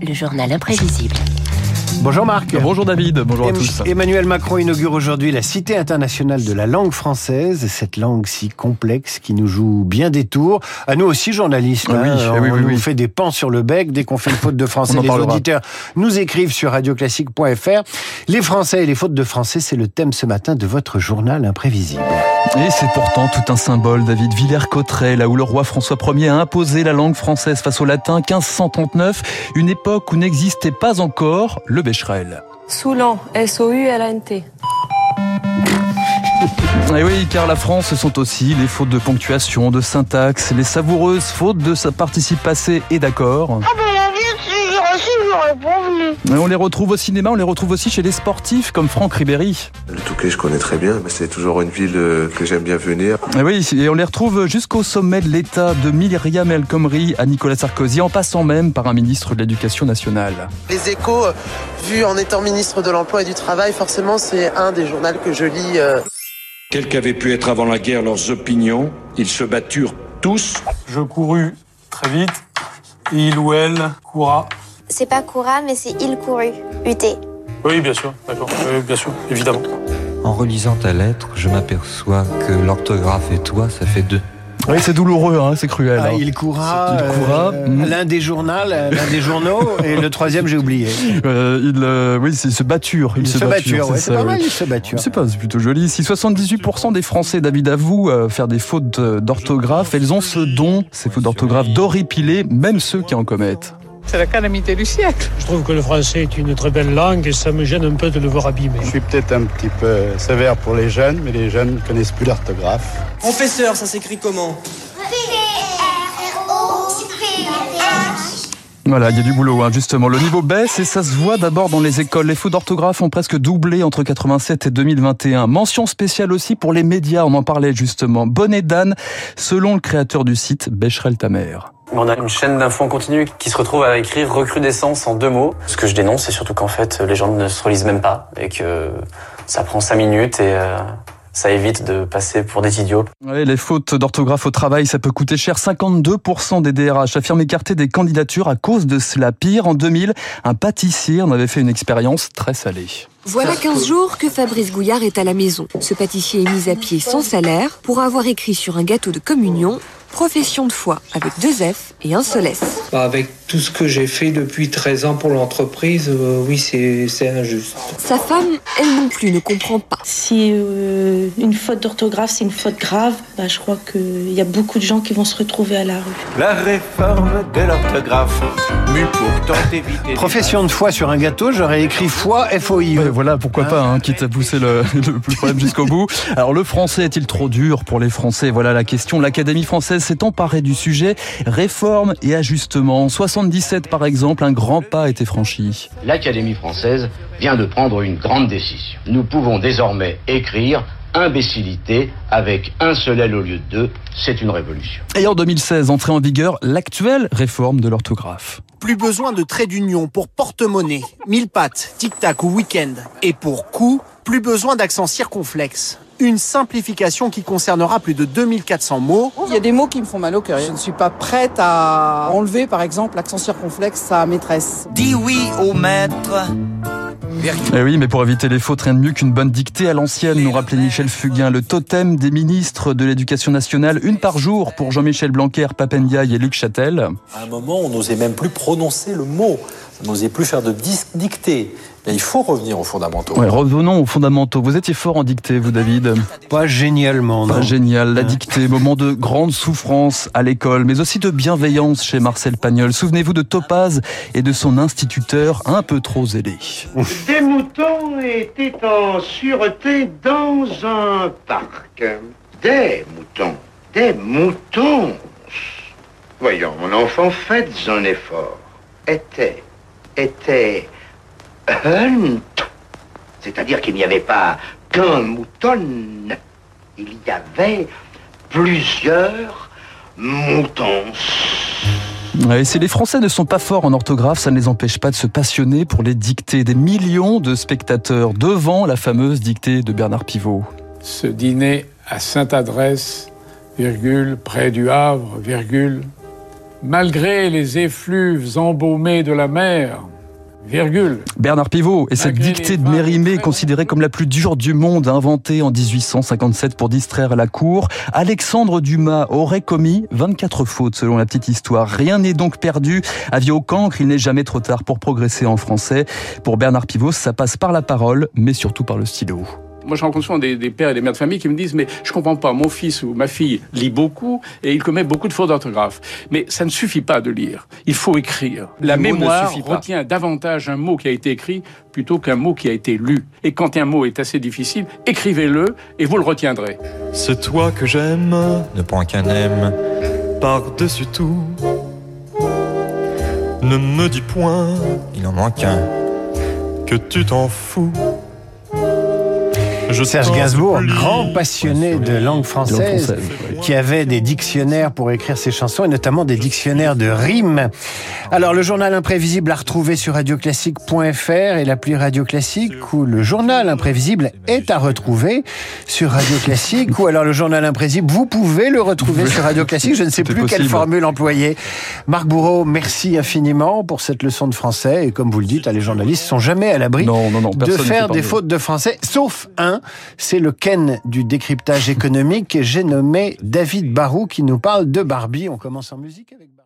le journal imprévisible. Bonjour Marc. Bonjour David, bonjour à tous. Emmanuel Macron inaugure aujourd'hui la Cité internationale de la langue française, cette langue si complexe qui nous joue bien des tours. À nous aussi, journalistes, Ah oui, hein, ah oui, on oui, nous oui. fait des pans sur le bec dès qu'on fait une faute de français. Les parlera. auditeurs nous écrivent sur radioclassique.fr. Les Français et les fautes de français, c'est le thème ce matin de votre journal imprévisible. Et c'est pourtant tout un symbole, David Villers-Cotterêts, là où le roi François Ier a imposé la langue française face au latin 1539, une époque où n'existait pas encore le Becherel. Soulan, S-O-U-L-A-N-T. Et oui, car la France, ce sont aussi les fautes de ponctuation, de syntaxe, les savoureuses fautes de sa participe passé et d'accord. Ah si j'aurais prévenu. Et On les retrouve au cinéma, on les retrouve aussi chez les sportifs comme Franck Ribéry. Le Touquet, je connais très bien, mais c'est toujours une ville euh, que j'aime bien venir. Et oui, et on les retrouve jusqu'au sommet de l'État, de Myriam El Khomri à Nicolas Sarkozy, en passant même par un ministre de l'Éducation nationale. Les échos, euh, vu en étant ministre de l'Emploi et du Travail, forcément c'est un des journaux que je lis. euh, Quelles qu'avaient pu être avant la guerre leurs opinions, ils se batturent tous Je courus très vite. Et il ou elle courra. C'est pas Koura, mais c'est Il Couru. UT. Oui, bien sûr, d'accord. Oui, bien sûr, évidemment. En relisant ta lettre, je m'aperçois que l'orthographe et toi, ça fait deux. Oui, c'est douloureux, hein, c'est cruel. Ah, hein. il courra, Il courra, euh, mm. l'un des journaux, l'un des journaux, et le troisième j'ai oublié. Euh, il, euh, oui, c'est se batture. Il, Il se batture, ouais, c'est ça, pas oui. mal, il se batture. C'est pas, c'est plutôt joli. Si 78% des Français, David avoue, euh, faire des fautes euh, d'orthographe, elles ont ce don, ces fautes d'orthographe, d'horripiler, même ceux qui en commettent. C'est la calamité du siècle. Je trouve que le français est une très belle langue et ça me gêne un peu de le voir abîmer. Je suis peut-être un petit peu sévère pour les jeunes, mais les jeunes ne connaissent plus l'orthographe. Professeur, ça s'écrit comment? Voilà, il y a du boulot, hein, justement. Le niveau baisse et ça se voit d'abord dans les écoles. Les fautes d'orthographe ont presque doublé entre 87 et 2021. Mention spéciale aussi pour les médias, on en parlait justement. Bonnet d'âne, selon le créateur du site Becherel ta mère. On a une chaîne d'infos en continu qui se retrouve à écrire recrudescence en deux mots. Ce que je dénonce, c'est surtout qu'en fait, les gens ne se relisent même pas et que ça prend cinq minutes et euh, ça évite de passer pour des idiots. Ouais, les fautes d'orthographe au travail, ça peut coûter cher. 52% des DRH affirment écarter des candidatures à cause de cela. Pire, en 2000, un pâtissier en avait fait une expérience très salée. Voilà 15 jours que Fabrice Gouillard est à la maison. Ce pâtissier est mis à pied sans salaire pour avoir écrit sur un gâteau de communion Profession de foi avec deux F et un seul S. Bah, avec tout ce que j'ai fait depuis 13 ans pour l'entreprise, euh, oui, c'est c'est injuste. Sa femme, elle non plus, ne comprend pas. Si euh, une faute d'orthographe, c'est une faute grave, bah, je crois qu'il y a beaucoup de gens qui vont se retrouver à la rue. La réforme de l'orthographe, mue pourtant éviter. Profession de foi sur un gâteau, j'aurais écrit foi, F-O-I. Ouais, voilà, pourquoi pas, hein, quitte à pousser le, le problème jusqu'au bout. Alors, le français est-il trop dur pour les Français? Voilà la question. L'Académie française s'est emparée du sujet. Réforme et ajustement. En 77, par exemple, un grand pas a été franchi. L'Académie française vient de prendre une grande décision. Nous pouvons désormais écrire imbécilité avec un seul L au lieu de deux. C'est une révolution. Et en 2016, entrée en vigueur l'actuelle réforme de l'orthographe. Plus besoin de traits d'union pour porte-monnaie, mille pattes, tic-tac ou week-end. Et pour coup, plus besoin d'accent circonflexe. Une simplification qui concernera plus de 2400 mots. Il y a des mots qui me font mal au cœur. Je ne suis pas prête à enlever, par exemple, l'accent circonflexe à maîtresse. Dis oui au maître. Eh oui, mais pour éviter les fautes, rien de mieux qu'une bonne dictée à l'ancienne, nous rappelait Michel Fugain, le totem des ministres de l'Éducation nationale, une par jour pour Jean-Michel Blanquer, Papendiaï et Luc Châtel. À un moment, on n'osait même plus prononcer le mot. N'osait plus faire de dictée. Là, il faut revenir aux fondamentaux. Ouais, revenons aux fondamentaux. Vous étiez fort en dictée, vous, David Pas génialement, Pas non. génial. La dictée, moment de grande souffrance à l'école, mais aussi de bienveillance chez Marcel Pagnol. Souvenez-vous de Topaz et de son instituteur un peu trop zélé. Des moutons étaient en sûreté dans un parc. Des moutons. Des moutons. Voyons, mon enfant, faites un effort. Était. Était. Hunt. C'est-à-dire qu'il n'y avait pas qu'un mouton. Il y avait plusieurs moutons. Ouais, si les Français ne sont pas forts en orthographe, ça ne les empêche pas de se passionner pour les dictées. Des millions de spectateurs devant la fameuse dictée de Bernard Pivot. Ce dîner à Sainte-Adresse, virgule, près du Havre, virgule, Malgré les effluves embaumés de la mer, virgule. Bernard Pivot et cette dictée de Mérimée considérée comme la plus dure du monde, inventée en 1857 pour distraire la cour, Alexandre Dumas aurait commis 24 fautes selon la petite histoire. Rien n'est donc perdu. Avis au cancre, il n'est jamais trop tard pour progresser en français. Pour Bernard Pivot, ça passe par la parole, mais surtout par le stylo. Moi, je rencontre souvent des, des, pères et des mères de famille qui me disent Mais je comprends pas, mon fils ou ma fille lit beaucoup et il commet beaucoup de fautes d'orthographe. Mais ça ne suffit pas de lire. Il faut écrire. La Le mémoire retient davantage un mot qui a été écrit plutôt qu'un mot qui a été lu. Et quand un mot est assez difficile, écrivez-le et vous le retiendrez. C'est toi que j'aime, ne prends qu'un aime par-dessus tout. Ne me dis point, il en manque un, que tu t'en fous. Je Serge Gainsbourg, grand passionné de langue française, française, qui avait des dictionnaires pour écrire ses chansons et notamment des dictionnaires de rimes. Alors le journal imprévisible à retrouver sur radioclassique.fr et l'appli Radio Classique ou le journal imprévisible est à retrouver sur Radio Classique ou alors le journal imprévisible, vous pouvez le retrouver sur Radio Classique. Je ne sais plus quelle formule employer. Marc Bourreau, merci infiniment pour cette leçon de français. Et comme vous le dites, les journalistes sont jamais à l'abri Non, non, non, de faire des fautes de français, sauf un, c'est le Ken du décryptage économique et j'ai nommé David Barou qui nous parle de Barbie. On commence en musique avec Barbie.